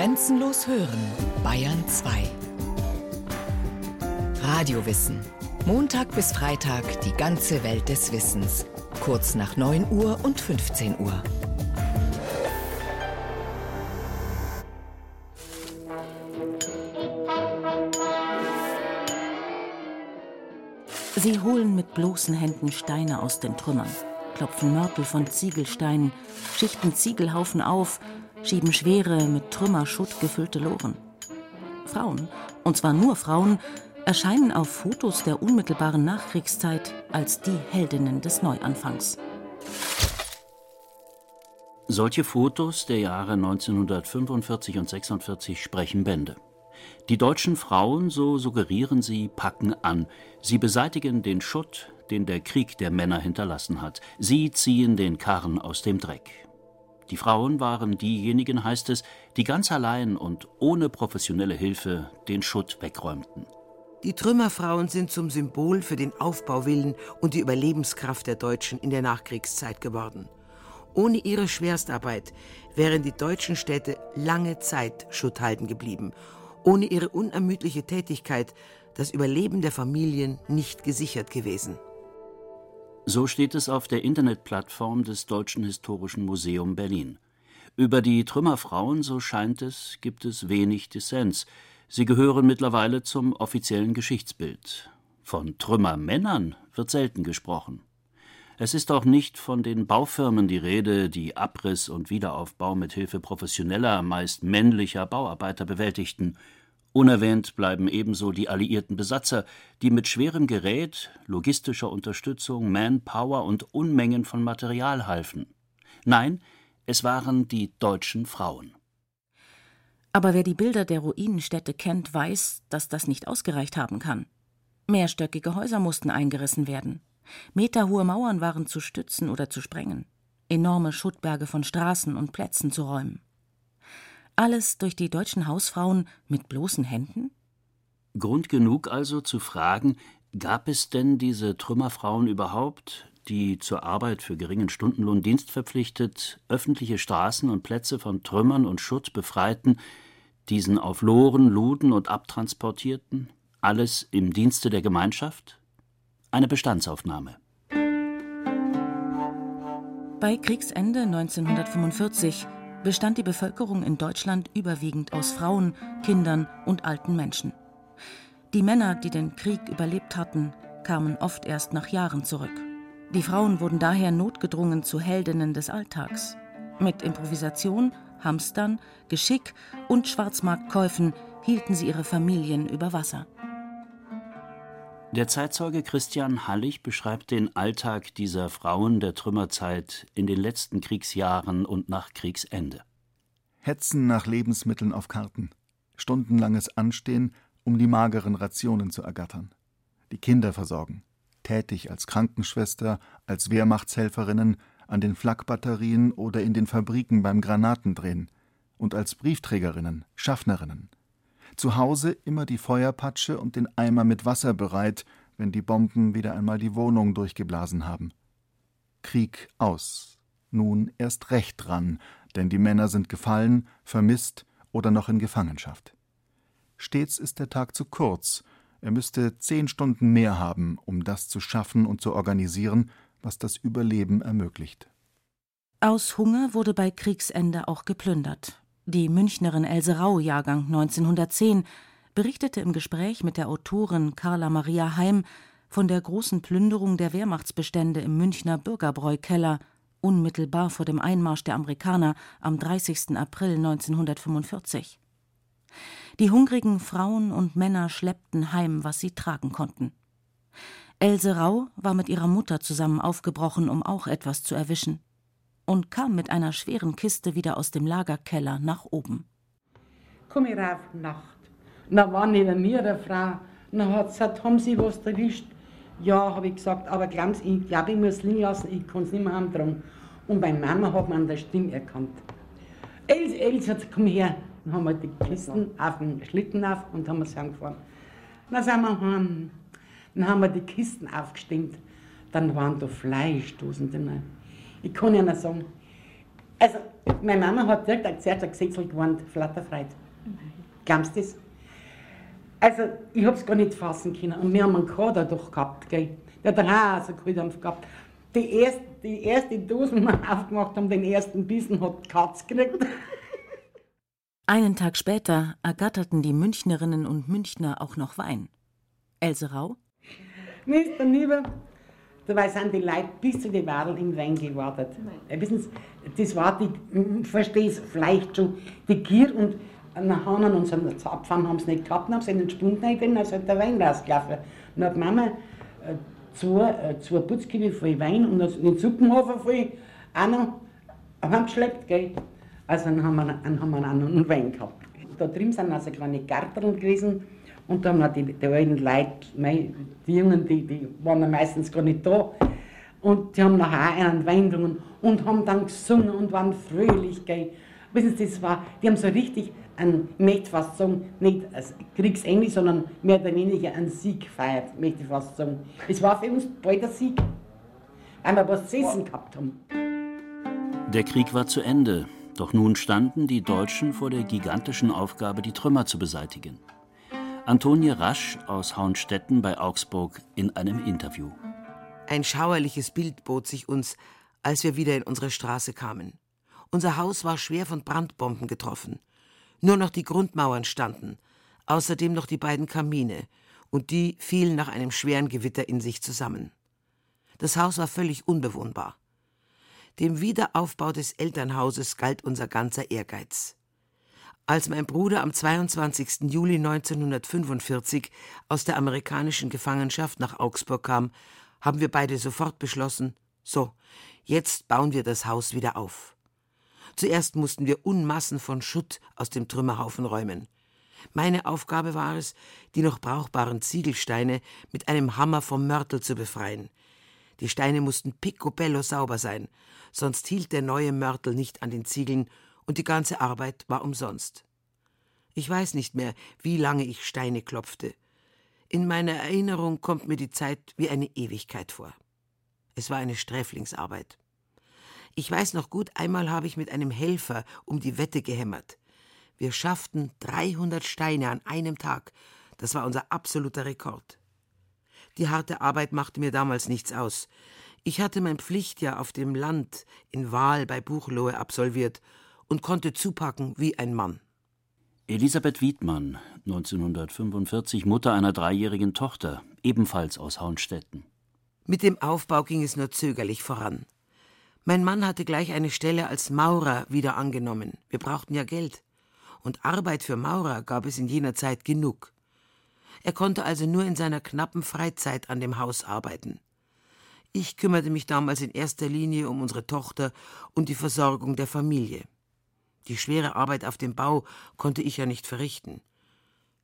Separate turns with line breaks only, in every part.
Grenzenlos hören, Bayern 2. Radiowissen. Montag bis Freitag die ganze Welt des Wissens. Kurz nach 9 Uhr und 15 Uhr.
Sie holen mit bloßen Händen Steine aus den Trümmern, klopfen Mörtel von Ziegelsteinen, schichten Ziegelhaufen auf, schieben schwere, mit Trümmerschutt gefüllte Loren. Frauen, und zwar nur Frauen, erscheinen auf Fotos der unmittelbaren Nachkriegszeit als die Heldinnen des Neuanfangs.
Solche Fotos der Jahre 1945 und 46 sprechen Bände. Die deutschen Frauen, so suggerieren sie, packen an. Sie beseitigen den Schutt, den der Krieg der Männer hinterlassen hat. Sie ziehen den Karren aus dem Dreck. Die Frauen waren diejenigen, heißt es, die ganz allein und ohne professionelle Hilfe den Schutt wegräumten.
Die Trümmerfrauen sind zum Symbol für den Aufbauwillen und die Überlebenskraft der Deutschen in der Nachkriegszeit geworden. Ohne ihre Schwerstarbeit wären die deutschen Städte lange Zeit schutthalten geblieben. Ohne ihre unermüdliche Tätigkeit das Überleben der Familien nicht gesichert gewesen.
So steht es auf der Internetplattform des Deutschen Historischen Museum Berlin. Über die Trümmerfrauen, so scheint es, gibt es wenig Dissens. Sie gehören mittlerweile zum offiziellen Geschichtsbild. Von Trümmermännern wird selten gesprochen. Es ist auch nicht von den Baufirmen die Rede, die Abriss und Wiederaufbau mit Hilfe professioneller, meist männlicher Bauarbeiter bewältigten. Unerwähnt bleiben ebenso die alliierten Besatzer, die mit schwerem Gerät, logistischer Unterstützung, Manpower und Unmengen von Material halfen. Nein, es waren die deutschen Frauen.
Aber wer die Bilder der Ruinenstädte kennt, weiß, dass das nicht ausgereicht haben kann. Mehrstöckige Häuser mussten eingerissen werden. Meterhohe Mauern waren zu stützen oder zu sprengen. Enorme Schuttberge von Straßen und Plätzen zu räumen. Alles durch die deutschen Hausfrauen mit bloßen Händen?
Grund genug also zu fragen, gab es denn diese Trümmerfrauen überhaupt, die zur Arbeit für geringen Stundenlohn dienstverpflichtet öffentliche Straßen und Plätze von Trümmern und Schutt befreiten, diesen auf Loren luden und abtransportierten, alles im Dienste der Gemeinschaft? Eine Bestandsaufnahme.
Bei Kriegsende 1945 bestand die Bevölkerung in Deutschland überwiegend aus Frauen, Kindern und alten Menschen. Die Männer, die den Krieg überlebt hatten, kamen oft erst nach Jahren zurück. Die Frauen wurden daher notgedrungen zu Heldinnen des Alltags. Mit Improvisation, Hamstern, Geschick und Schwarzmarktkäufen hielten sie ihre Familien über Wasser.
Der Zeitzeuge Christian Hallig beschreibt den Alltag dieser Frauen der Trümmerzeit in den letzten Kriegsjahren und nach Kriegsende.
Hetzen nach Lebensmitteln auf Karten, stundenlanges Anstehen, um die mageren Rationen zu ergattern, die Kinder versorgen, tätig als Krankenschwester, als Wehrmachtshelferinnen, an den Flakbatterien oder in den Fabriken beim Granatendrehen und als Briefträgerinnen, Schaffnerinnen – zu Hause immer die Feuerpatsche und den Eimer mit Wasser bereit, wenn die Bomben wieder einmal die Wohnung durchgeblasen haben. Krieg aus. Nun erst recht dran, denn die Männer sind gefallen, vermisst oder noch in Gefangenschaft. Stets ist der Tag zu kurz, er müsste zehn Stunden mehr haben, um das zu schaffen und zu organisieren, was das Überleben ermöglicht.
Aus Hunger wurde bei Kriegsende auch geplündert. Die Münchnerin Else Rau, Jahrgang 1910, berichtete im Gespräch mit der Autorin Carla Maria Heim von der großen Plünderung der Wehrmachtsbestände im Münchner Bürgerbräukeller unmittelbar vor dem Einmarsch der Amerikaner am 30. April 1945. Die hungrigen Frauen und Männer schleppten heim, was sie tragen konnten. Else Rau war mit ihrer Mutter zusammen aufgebrochen, um auch etwas zu erwischen und kam mit einer schweren Kiste wieder aus dem Lagerkeller nach oben.
Komm ich rauf, Nacht. Na war neben mir eine Frau, na hat gesagt, haben Sie was erwischt? Ja, habe ich gesagt, aber glauben Sie, ich glaube, ich muss liegen lassen, ich kann es nicht mehr heimtragen. Und bei Mama hat man an der Stimme erkannt. Els, Els hat komm her. Dann haben wir die Kisten auf den Schlitten auf und haben sie angefahren. Dann sind wir heim. Dann haben wir die Kisten aufgestimmt. Dann waren da Fleischdosen drin. Ich kann Ihnen sagen, Also, meine Mama hat direkt zuerst ein Gesetzel gewarnt, Flatterfreit. Glaubst du das? Also, ich hab's gar nicht fassen können. Und wir haben einen Kader doch gehabt, gell. Der hat auch so Kohldampf gehabt. Die erste, die erste Dose, die wir aufgemacht haben, den ersten Bissen, hat die Katz gekriegt.
Einen Tag später ergatterten die Münchnerinnen und Münchner auch noch Wein. Else Rau?
Mr. Nieber, dabei sind die Leute bis zu den Wadeln im Wein gewartet. Nein. Wissen Sie, das war die, ich verstehe es vielleicht schon, die Gier und nach Hahn und so abfahren haben sie nicht gehabt, haben sie in den Stunden reingegeben, als halt der Wein rausgelaufen. Dann hat Mama äh, zwei, äh, zwei Putzkiebe voll Wein und den Suppenhofer voll noch heimgeschleppt, gell. Also dann haben wir, dann haben wir auch noch einen Wein gehabt. Da drüben sind also kleine Gärteln gewesen und da haben die, die alten Leute, die Jungen, die, die waren meistens gar nicht da. Und die haben nachher einen Wein getrunken und haben dann gesungen und waren fröhlich, gell. Wissen Sie, das war, die haben so richtig, ein, ich möchte fast sagen, nicht als Kriegsende, sondern mehr oder weniger einen Sieg gefeiert, möchte ich fast sagen. Es war für uns bald ein Sieg, weil wir was zu essen gehabt haben.
Der Krieg war zu Ende. Doch nun standen die Deutschen vor der gigantischen Aufgabe, die Trümmer zu beseitigen. Antonie Rasch aus Hauenstetten bei Augsburg in einem Interview.
Ein schauerliches Bild bot sich uns, als wir wieder in unsere Straße kamen. Unser Haus war schwer von Brandbomben getroffen. Nur noch die Grundmauern standen, außerdem noch die beiden Kamine, und die fielen nach einem schweren Gewitter in sich zusammen. Das Haus war völlig unbewohnbar. Dem Wiederaufbau des Elternhauses galt unser ganzer Ehrgeiz. Als mein Bruder am 22. Juli 1945 aus der amerikanischen Gefangenschaft nach Augsburg kam, haben wir beide sofort beschlossen, so, jetzt bauen wir das Haus wieder auf. Zuerst mussten wir Unmassen von Schutt aus dem Trümmerhaufen räumen. Meine Aufgabe war es, die noch brauchbaren Ziegelsteine mit einem Hammer vom Mörtel zu befreien. Die Steine mussten picobello sauber sein, sonst hielt der neue Mörtel nicht an den Ziegeln und die ganze Arbeit war umsonst. Ich weiß nicht mehr, wie lange ich Steine klopfte. In meiner Erinnerung kommt mir die Zeit wie eine Ewigkeit vor. Es war eine Sträflingsarbeit. Ich weiß noch gut, einmal habe ich mit einem Helfer um die Wette gehämmert. Wir schafften 300 Steine an einem Tag. Das war unser absoluter Rekord. Die harte Arbeit machte mir damals nichts aus. Ich hatte mein Pflichtjahr auf dem Land in Wahl bei Buchlohe absolviert und konnte zupacken wie ein Mann.
Elisabeth Wiedmann, 1945 Mutter einer dreijährigen Tochter, ebenfalls aus Hauenstetten.
Mit dem Aufbau ging es nur zögerlich voran. Mein Mann hatte gleich eine Stelle als Maurer wieder angenommen. Wir brauchten ja Geld. Und Arbeit für Maurer gab es in jener Zeit genug. Er konnte also nur in seiner knappen Freizeit an dem Haus arbeiten. Ich kümmerte mich damals in erster Linie um unsere Tochter und die Versorgung der Familie. Die schwere Arbeit auf dem Bau konnte ich ja nicht verrichten.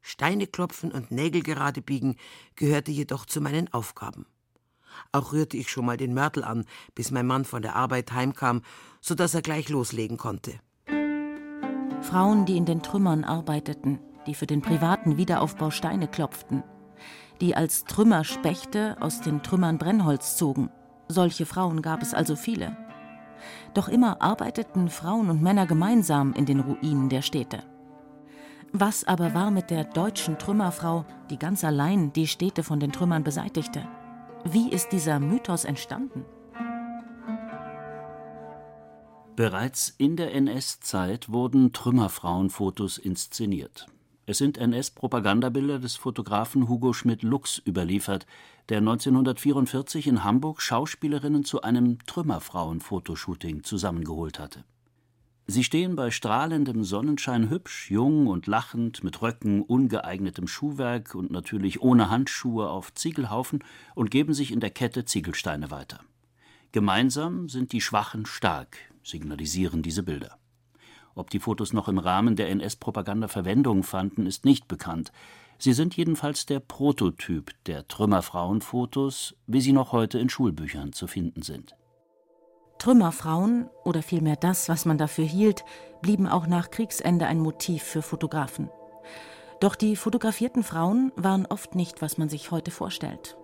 Steine klopfen und Nägel gerade biegen gehörte jedoch zu meinen Aufgaben. Auch rührte ich schon mal den Mörtel an, bis mein Mann von der Arbeit heimkam, so dass er gleich loslegen konnte.
Frauen, die in den Trümmern arbeiteten, die für den privaten Wiederaufbau Steine klopften, die als Trümmerspechte aus den Trümmern Brennholz zogen. Solche Frauen gab es also viele. Doch immer arbeiteten Frauen und Männer gemeinsam in den Ruinen der Städte. Was aber war mit der deutschen Trümmerfrau, die ganz allein die Städte von den Trümmern beseitigte? Wie ist dieser Mythos entstanden?
Bereits in der NS-Zeit wurden Trümmerfrauenfotos inszeniert. Es sind NS-Propagandabilder des Fotografen Hugo Schmidt-Lux überliefert, der 1944 in Hamburg Schauspielerinnen zu einem Trümmerfrauen-Fotoshooting zusammengeholt hatte. Sie stehen bei strahlendem Sonnenschein hübsch, jung und lachend, mit Röcken, ungeeignetem Schuhwerk und natürlich ohne Handschuhe auf Ziegelhaufen und geben sich in der Kette Ziegelsteine weiter. Gemeinsam sind die Schwachen stark, signalisieren diese Bilder. Ob die Fotos noch im Rahmen der NS-Propaganda Verwendung fanden, ist nicht bekannt. Sie sind jedenfalls der Prototyp der Trümmerfrauenfotos, wie sie noch heute in Schulbüchern zu finden sind.
Trümmerfrauen, oder vielmehr das, was man dafür hielt, blieben auch nach Kriegsende ein Motiv für Fotografen. Doch die fotografierten Frauen waren oft nicht, was man sich heute vorstellt.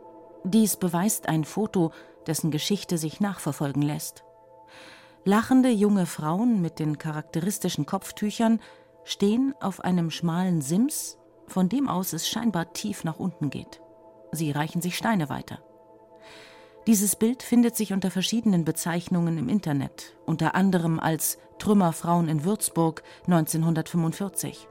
Dies beweist ein Foto, dessen Geschichte sich nachverfolgen lässt. Lachende junge Frauen mit den charakteristischen Kopftüchern stehen auf einem schmalen Sims, von dem aus es scheinbar tief nach unten geht. Sie reichen sich Steine weiter. Dieses Bild findet sich unter verschiedenen Bezeichnungen im Internet, unter anderem als Trümmerfrauen in Würzburg 1945.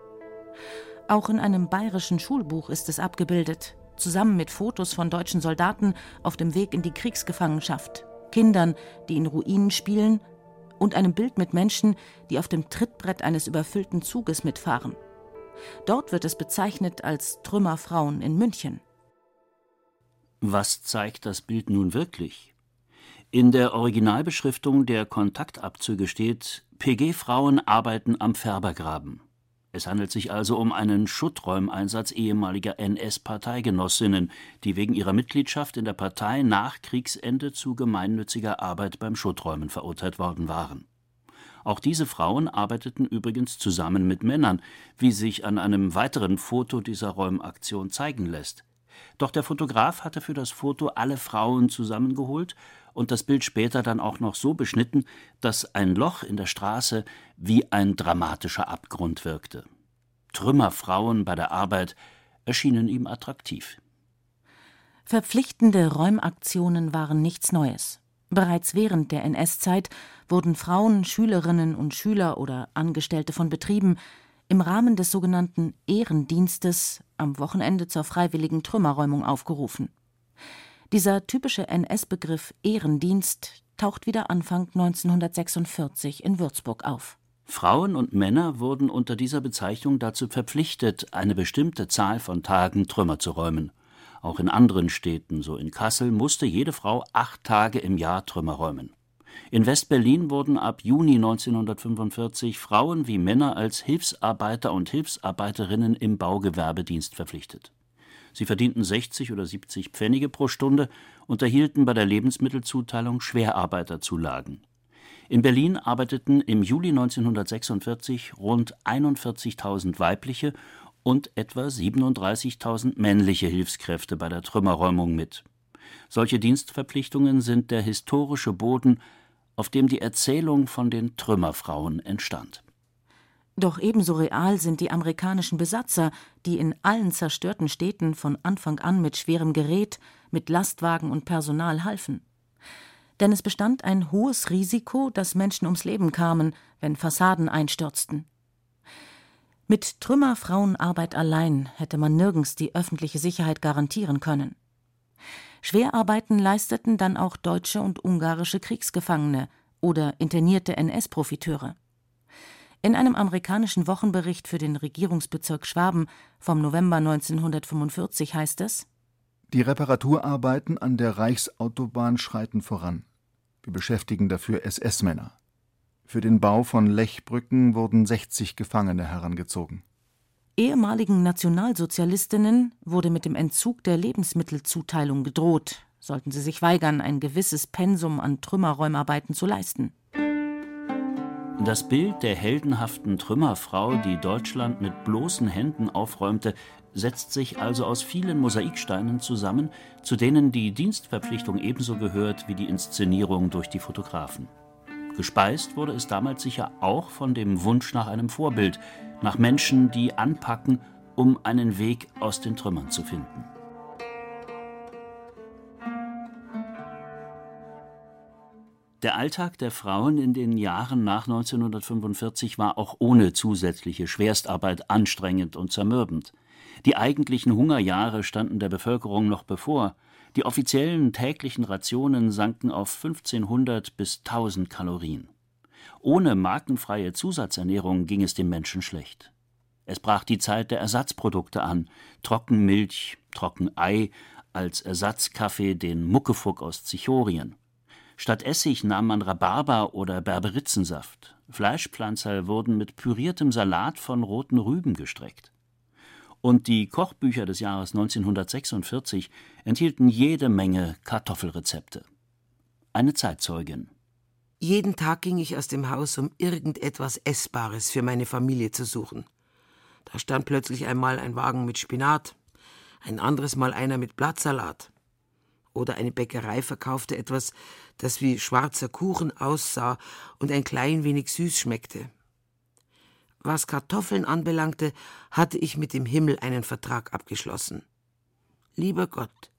Auch in einem bayerischen Schulbuch ist es abgebildet, zusammen mit Fotos von deutschen Soldaten auf dem Weg in die Kriegsgefangenschaft, Kindern, die in Ruinen spielen und einem Bild mit Menschen, die auf dem Trittbrett eines überfüllten Zuges mitfahren. Dort wird es bezeichnet als Trümmerfrauen in München.
Was zeigt das Bild nun wirklich? In der Originalbeschriftung der Kontaktabzüge steht: PG-Frauen arbeiten am Färbergraben. Es handelt sich also um einen Schutträumeinsatz ehemaliger NS-Parteigenossinnen, die wegen ihrer Mitgliedschaft in der Partei nach Kriegsende zu gemeinnütziger Arbeit beim Schutträumen verurteilt worden waren. Auch diese Frauen arbeiteten übrigens zusammen mit Männern, wie sich an einem weiteren Foto dieser Räumaktion zeigen lässt. Doch der Fotograf hatte für das Foto alle Frauen zusammengeholt und das Bild später dann auch noch so beschnitten, dass ein Loch in der Straße wie ein dramatischer Abgrund wirkte. Trümmerfrauen bei der Arbeit erschienen ihm attraktiv.
Verpflichtende Räumaktionen waren nichts Neues. Bereits während der NS-Zeit wurden Frauen, Schülerinnen und Schüler oder Angestellte von Betrieben im Rahmen des sogenannten Ehrendienstes am Wochenende zur freiwilligen Trümmerräumung aufgerufen. Dieser typische NS-Begriff Ehrendienst taucht wieder Anfang 1946 in Würzburg auf.
Frauen und Männer wurden unter dieser Bezeichnung dazu verpflichtet, eine bestimmte Zahl von Tagen Trümmer zu räumen. Auch in anderen Städten, so in Kassel, musste jede Frau acht Tage im Jahr Trümmer räumen. In West-Berlin wurden ab Juni 1945 Frauen wie Männer als Hilfsarbeiter und Hilfsarbeiterinnen im Baugewerbedienst verpflichtet. Sie verdienten 60 oder 70 Pfennige pro Stunde und erhielten bei der Lebensmittelzuteilung Schwerarbeiterzulagen. In Berlin arbeiteten im Juli 1946 rund 41.000 weibliche und etwa 37.000 männliche Hilfskräfte bei der Trümmerräumung mit. Solche Dienstverpflichtungen sind der historische Boden, auf dem die Erzählung von den Trümmerfrauen entstand.
Doch ebenso real sind die amerikanischen Besatzer, die in allen zerstörten Städten von Anfang an mit schwerem Gerät, mit Lastwagen und Personal halfen. Denn es bestand ein hohes Risiko, dass Menschen ums Leben kamen, wenn Fassaden einstürzten. Mit Trümmerfrauenarbeit allein hätte man nirgends die öffentliche Sicherheit garantieren können. Schwerarbeiten leisteten dann auch deutsche und ungarische Kriegsgefangene oder internierte NS-Profiteure. In einem amerikanischen Wochenbericht für den Regierungsbezirk Schwaben vom November 1945 heißt es:
Die Reparaturarbeiten an der Reichsautobahn schreiten voran. Wir beschäftigen dafür SS-Männer. Für den Bau von Lechbrücken wurden 60 Gefangene herangezogen.
Ehemaligen Nationalsozialistinnen wurde mit dem Entzug der Lebensmittelzuteilung gedroht, sollten sie sich weigern, ein gewisses Pensum an Trümmerräumarbeiten zu leisten.
Das Bild der heldenhaften Trümmerfrau, die Deutschland mit bloßen Händen aufräumte, setzt sich also aus vielen Mosaiksteinen zusammen, zu denen die Dienstverpflichtung ebenso gehört wie die Inszenierung durch die Fotografen. Gespeist wurde es damals sicher auch von dem Wunsch nach einem Vorbild, nach Menschen, die anpacken, um einen Weg aus den Trümmern zu finden. Der Alltag der Frauen in den Jahren nach 1945 war auch ohne zusätzliche Schwerstarbeit anstrengend und zermürbend. Die eigentlichen Hungerjahre standen der Bevölkerung noch bevor. Die offiziellen täglichen Rationen sanken auf 1500 bis 1000 Kalorien. Ohne markenfreie Zusatzernährung ging es den Menschen schlecht. Es brach die Zeit der Ersatzprodukte an: Trockenmilch, Trockenei, als Ersatzkaffee den Muckefuck aus Zichorien. Statt Essig nahm man Rhabarber oder Berberitzensaft. Fleischpflanzer wurden mit püriertem Salat von roten Rüben gestreckt. Und die Kochbücher des Jahres 1946 enthielten jede Menge Kartoffelrezepte. Eine Zeitzeugin.
Jeden Tag ging ich aus dem Haus, um irgendetwas Essbares für meine Familie zu suchen. Da stand plötzlich einmal ein Wagen mit Spinat, ein anderes Mal einer mit Blattsalat. Oder eine Bäckerei verkaufte etwas, das wie schwarzer Kuchen aussah und ein klein wenig süß schmeckte. Was Kartoffeln anbelangte, hatte ich mit dem Himmel einen Vertrag abgeschlossen. Lieber Gott,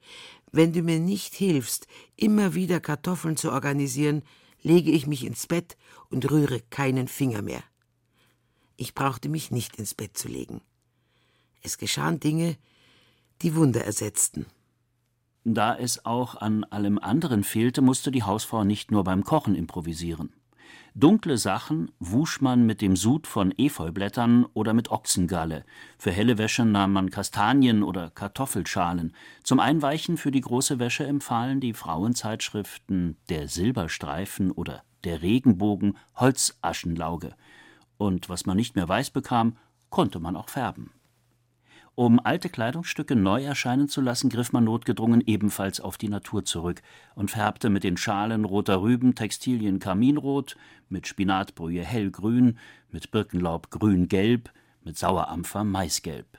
wenn du mir nicht hilfst, immer wieder Kartoffeln zu organisieren, lege ich mich ins Bett und rühre keinen Finger mehr. Ich brauchte mich nicht ins Bett zu legen. Es geschahen Dinge, die Wunder ersetzten.
Da es auch an allem anderen fehlte, musste die Hausfrau nicht nur beim Kochen improvisieren. Dunkle Sachen wusch man mit dem Sud von Efeublättern oder mit Ochsengalle. Für helle Wäsche nahm man Kastanien oder Kartoffelschalen. Zum Einweichen für die große Wäsche empfahlen die Frauenzeitschriften Der Silberstreifen oder Der Regenbogen Holzaschenlauge. Und was man nicht mehr weiß bekam, konnte man auch färben. Um alte Kleidungsstücke neu erscheinen zu lassen, griff man notgedrungen ebenfalls auf die Natur zurück und färbte mit den Schalen roter Rüben Textilien karminrot, mit Spinatbrühe hellgrün, mit Birkenlaub grün-gelb, mit Sauerampfer maisgelb.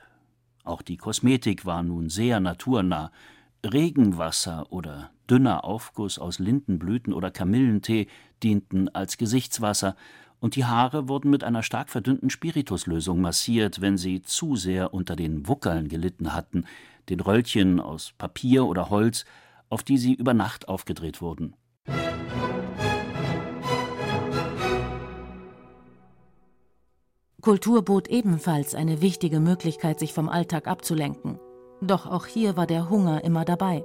Auch die Kosmetik war nun sehr naturnah. Regenwasser oder dünner Aufguss aus Lindenblüten oder Kamillentee dienten als Gesichtswasser, und die Haare wurden mit einer stark verdünnten Spirituslösung massiert, wenn sie zu sehr unter den Wuckeln gelitten hatten, den Röllchen aus Papier oder Holz, auf die sie über Nacht aufgedreht wurden.
Kultur bot ebenfalls eine wichtige Möglichkeit, sich vom Alltag abzulenken. Doch auch hier war der Hunger immer dabei.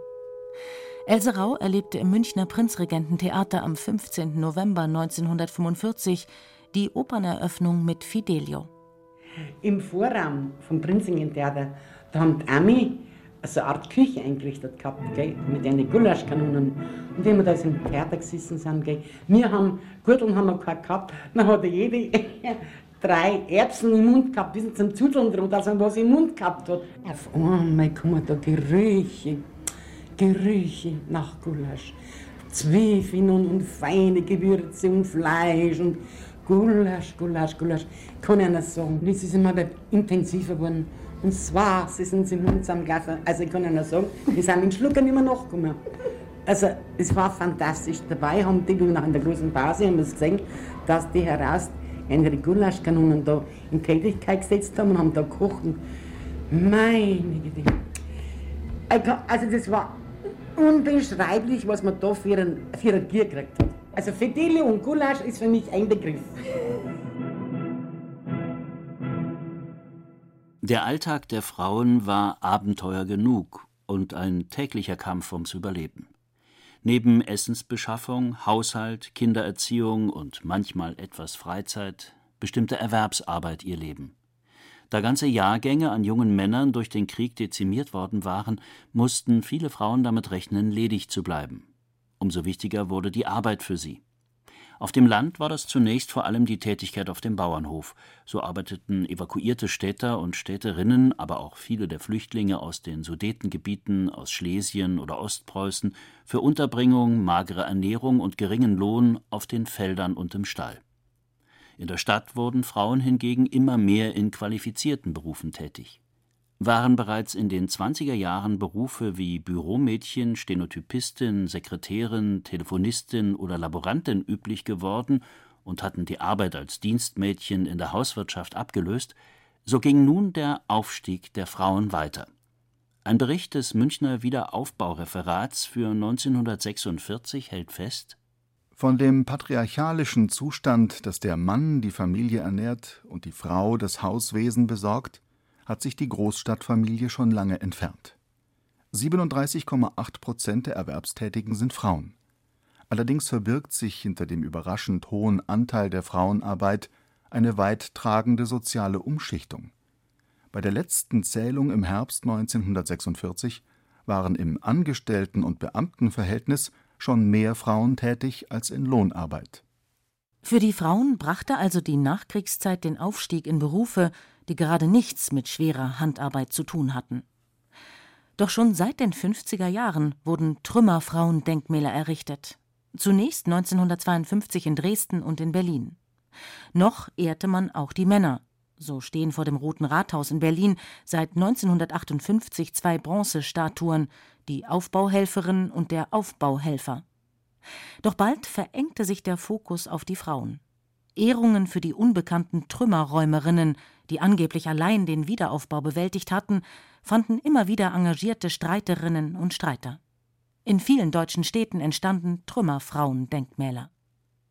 Else Rau erlebte im Münchner Prinzregententheater am 15. November 1945 die Operneröffnung mit Fidelio.
Im Vorraum vom Prinzregententheater, da haben die Ami so eine Art Küche eingerichtet gehabt, gell, mit den Gulaschkanonen. Und wenn wir da im Theater gesessen sind, gell, wir haben, Gürteln haben wir keinen gehabt, dann hat jede drei Erbsen im Mund gehabt, bis zum Zudeln drum, dass man was im Mund gehabt hat. Auf einmal kommen da Gerüche, Gerüche nach Gulasch. Zwiebeln und, feine Gewürze und Fleisch und Gulasch, Gulasch, Gulasch. Kann ich nicht sagen. Das ist immer intensiver geworden. Und zwar, sie sind sie im Mund zusammengelassen. Also ich kann nicht sagen, die sind in Schluckern immer nachgekommen. Also es war fantastisch. Dabei haben die nach der großen Pause haben wir gesehen, dass die heraus ihre Gulaschkanonen da in Tätigkeit gesetzt haben und haben da gekocht. Meine Güte. Also das war unbeschreiblich, was man da für ein, für ein Gier gekriegt hat. Also Fedele und Gulasch ist für mich ein Begriff.
Der Alltag der Frauen war Abenteuer genug und ein täglicher Kampf ums Überleben. Neben Essensbeschaffung, Haushalt, Kindererziehung und manchmal etwas Freizeit bestimmte Erwerbsarbeit ihr Leben. Da ganze Jahrgänge an jungen Männern durch den Krieg dezimiert worden waren, mussten viele Frauen damit rechnen, ledig zu bleiben. Umso wichtiger wurde die Arbeit für sie. Auf dem Land war das zunächst vor allem die Tätigkeit auf dem Bauernhof. So arbeiteten evakuierte Städter und Städterinnen, aber auch viele der Flüchtlinge aus den Sudetengebieten, aus Schlesien oder Ostpreußen für Unterbringung, magere Ernährung und geringen Lohn auf den Feldern und im Stall. In der Stadt wurden Frauen hingegen immer mehr in qualifizierten Berufen tätig. Waren bereits in den 20er Jahren Berufe wie Büromädchen, Stenotypistin, Sekretärin, Telefonistin oder Laborantin üblich geworden und hatten die Arbeit als Dienstmädchen in der Hauswirtschaft abgelöst, so ging nun der Aufstieg der Frauen weiter. Ein Bericht des Münchner Wiederaufbaureferats für 1946 hält fest
von dem patriarchalischen Zustand, dass der Mann die Familie ernährt und die Frau das Hauswesen besorgt, hat sich die Großstadtfamilie schon lange entfernt. 37,8 Prozent der Erwerbstätigen sind Frauen. Allerdings verbirgt sich hinter dem überraschend hohen Anteil der Frauenarbeit eine weit tragende soziale Umschichtung. Bei der letzten Zählung im Herbst 1946 waren im Angestellten- und Beamtenverhältnis schon mehr Frauen tätig als in Lohnarbeit.
Für die Frauen brachte also die Nachkriegszeit den Aufstieg in Berufe, die gerade nichts mit schwerer Handarbeit zu tun hatten. Doch schon seit den 50er Jahren wurden Trümmerfrauendenkmäler errichtet. Zunächst 1952 in Dresden und in Berlin. Noch ehrte man auch die Männer. So stehen vor dem Roten Rathaus in Berlin seit 1958 zwei Bronzestatuen, die Aufbauhelferin und der Aufbauhelfer. Doch bald verengte sich der Fokus auf die Frauen. Ehrungen für die unbekannten Trümmerräumerinnen, die angeblich allein den Wiederaufbau bewältigt hatten, fanden immer wieder engagierte Streiterinnen und Streiter. In vielen deutschen Städten entstanden Trümmerfrauendenkmäler.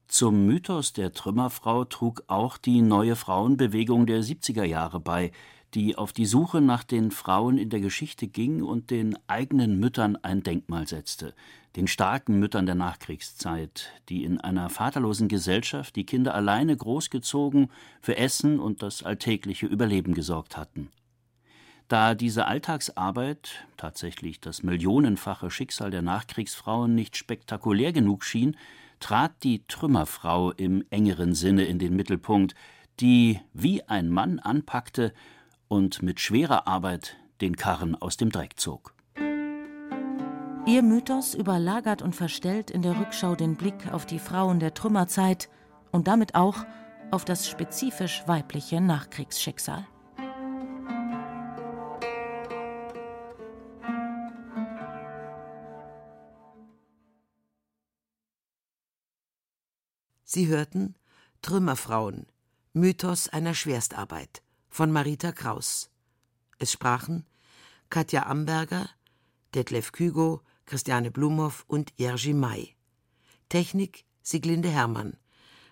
Zum Mythos der Trümmerfrau trug auch die neue Frauenbewegung der 70er Jahre bei, die auf die Suche nach den Frauen in der Geschichte ging und den eigenen Müttern ein Denkmal setzte, den starken Müttern der Nachkriegszeit, die in einer vaterlosen Gesellschaft die Kinder alleine großgezogen, für Essen und das alltägliche Überleben gesorgt hatten. Da diese Alltagsarbeit, tatsächlich das millionenfache Schicksal der Nachkriegsfrauen, nicht spektakulär genug schien, trat die Trümmerfrau im engeren Sinne in den Mittelpunkt, die wie ein Mann anpackte und mit schwerer Arbeit den Karren aus dem Dreck zog.
Ihr Mythos überlagert und verstellt in der Rückschau den Blick auf die Frauen der Trümmerzeit und damit auch auf das spezifisch weibliche Nachkriegsschicksal.
Sie hörten Trümmerfrauen Mythos einer Schwerstarbeit von Marita Kraus. Es sprachen Katja Amberger, Detlef Kügo, Christiane Blumhoff und Jerzy May. Technik Siglinde Hermann.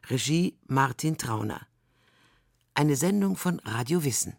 Regie Martin Trauner. Eine Sendung von Radio Wissen.